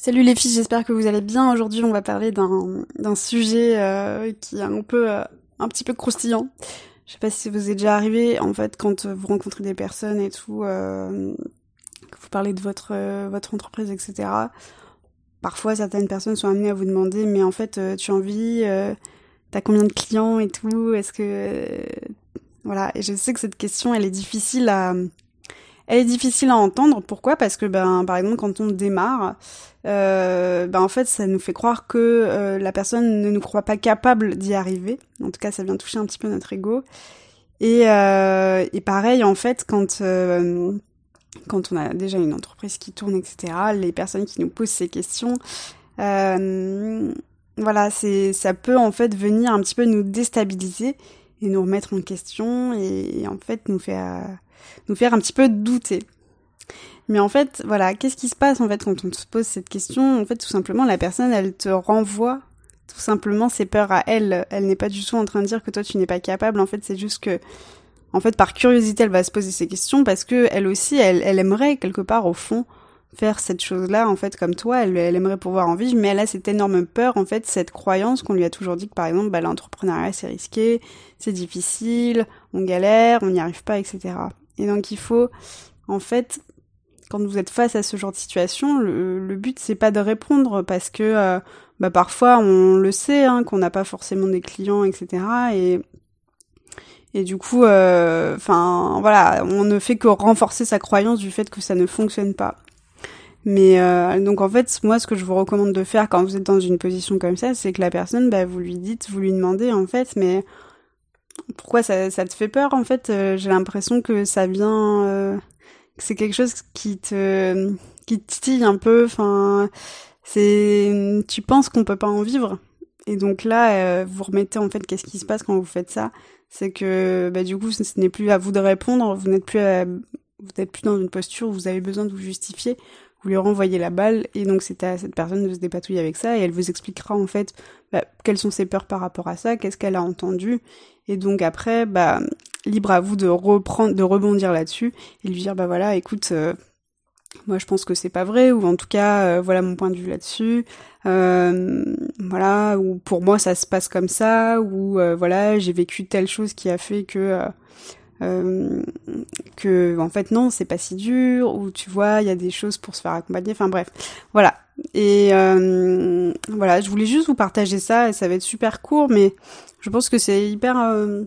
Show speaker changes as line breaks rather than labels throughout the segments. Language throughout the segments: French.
Salut les filles, j'espère que vous allez bien. Aujourd'hui, on va parler d'un sujet euh, qui est un peu euh, un petit peu croustillant. Je sais pas si vous est déjà arrivé en fait quand vous rencontrez des personnes et tout euh, que vous parlez de votre votre entreprise etc. Parfois, certaines personnes sont amenées à vous demander mais en fait, tu as envie t'as combien de clients et tout? Est-ce que voilà, et je sais que cette question elle est difficile à elle est difficile à entendre. Pourquoi? Parce que, ben, par exemple, quand on démarre, euh, ben, en fait, ça nous fait croire que euh, la personne ne nous croit pas capable d'y arriver. En tout cas, ça vient toucher un petit peu notre ego. Et, euh, et pareil, en fait, quand euh, quand on a déjà une entreprise qui tourne, etc., les personnes qui nous posent ces questions, euh, voilà, c'est ça peut en fait venir un petit peu nous déstabiliser et nous remettre en question et, et en fait nous faire nous faire un petit peu douter. Mais en fait, voilà, qu'est-ce qui se passe en fait quand on te pose cette question? En fait, tout simplement, la personne, elle te renvoie tout simplement ses peurs à elle. Elle n'est pas du tout en train de dire que toi tu n'es pas capable. En fait, c'est juste que, en fait, par curiosité, elle va se poser ces questions parce que elle aussi, elle, elle aimerait quelque part au fond faire cette chose-là, en fait, comme toi. Elle, elle aimerait pouvoir en vivre, mais elle a cette énorme peur, en fait, cette croyance qu'on lui a toujours dit que, par exemple, bah, l'entrepreneuriat c'est risqué, c'est difficile, on galère, on n'y arrive pas, etc. Et donc il faut, en fait, quand vous êtes face à ce genre de situation, le, le but c'est pas de répondre parce que euh, bah, parfois on le sait hein, qu'on n'a pas forcément des clients, etc. Et et du coup, euh, enfin voilà, on ne fait que renforcer sa croyance du fait que ça ne fonctionne pas. Mais euh, donc en fait, moi, ce que je vous recommande de faire quand vous êtes dans une position comme ça, c'est que la personne, bah, vous lui dites, vous lui demandez en fait, mais pourquoi ça, ça te fait peur en fait euh, J'ai l'impression que ça vient, euh, que c'est quelque chose qui te, qui un peu. Enfin, c'est, tu penses qu'on peut pas en vivre. Et donc là, euh, vous remettez en fait, qu'est-ce qui se passe quand vous faites ça? C'est que bah, du coup, ce, n'est plus à vous de répondre. Vous n'êtes plus, vous n'êtes plus dans une posture où vous avez besoin de vous justifier vous lui renvoyez la balle et donc c'est à cette personne de se dépatouiller avec ça et elle vous expliquera en fait bah, quelles sont ses peurs par rapport à ça, qu'est-ce qu'elle a entendu et donc après bah libre à vous de reprendre, de rebondir là-dessus et lui dire bah voilà écoute euh, moi je pense que c'est pas vrai ou en tout cas euh, voilà mon point de vue là-dessus euh, voilà ou pour moi ça se passe comme ça ou voilà j'ai vécu telle chose qui a fait que euh, que en fait non c'est pas si dur ou tu vois il y a des choses pour se faire accompagner enfin bref. Voilà. Et euh, voilà je voulais juste vous partager ça et ça va être super court mais je pense que c'est hyper euh,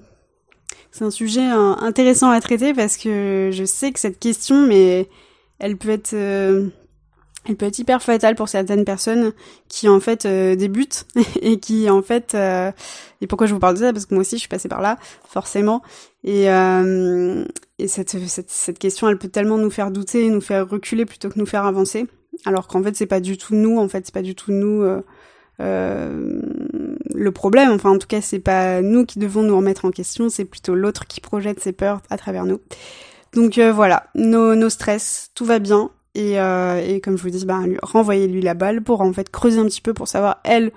c'est un sujet euh, intéressant à traiter parce que je sais que cette question mais elle peut être elle peut être hyper fatale pour certaines personnes qui en fait euh, débutent et qui en fait euh, et pourquoi je vous parle de ça? Parce que moi aussi je suis passée par là forcément. Et euh, et cette, cette, cette question elle peut tellement nous faire douter nous faire reculer plutôt que nous faire avancer. Alors qu'en fait c'est pas du tout nous en fait c'est pas du tout nous le problème. Enfin en tout cas c'est pas nous qui devons nous remettre en question c'est plutôt l'autre qui projette ses peurs à travers nous. Donc voilà. Nos, nos stress tout va bien et, euh, et comme je vous dis, bah, renvoyez-lui la balle pour en fait creuser un petit peu pour savoir elle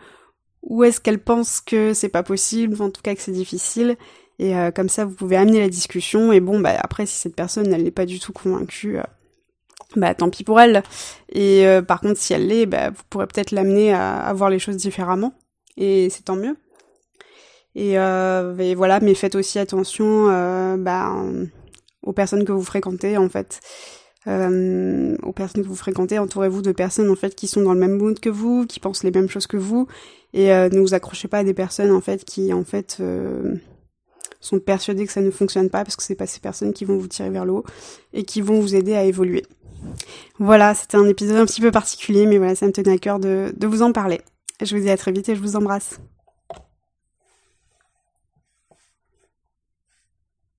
où est-ce qu'elle pense que c'est pas possible, en tout cas que c'est difficile. Et euh, comme ça, vous pouvez amener la discussion. Et bon, bah après, si cette personne elle n'est pas du tout convaincue, bah tant pis pour elle. Et euh, par contre, si elle l'est, bah vous pourrez peut-être l'amener à, à, voir les choses différemment. Et c'est tant mieux. Et, euh, et, voilà, mais faites aussi attention bah, aux personnes que vous fréquentez en fait euh, aux personnes que vous fréquentez, entourez-vous de personnes en fait qui sont dans le même mood que vous, qui pensent les mêmes choses que vous, et euh, ne vous accrochez pas à des personnes en fait qui en fait euh, sont persuadées que ça ne fonctionne pas parce que c'est pas ces personnes qui vont vous tirer vers le haut et qui vont vous aider à évoluer. Voilà, c'était un épisode un petit peu particulier, mais voilà, ça me tenait à cœur de, de vous en parler. Je vous dis à très vite et je vous embrasse.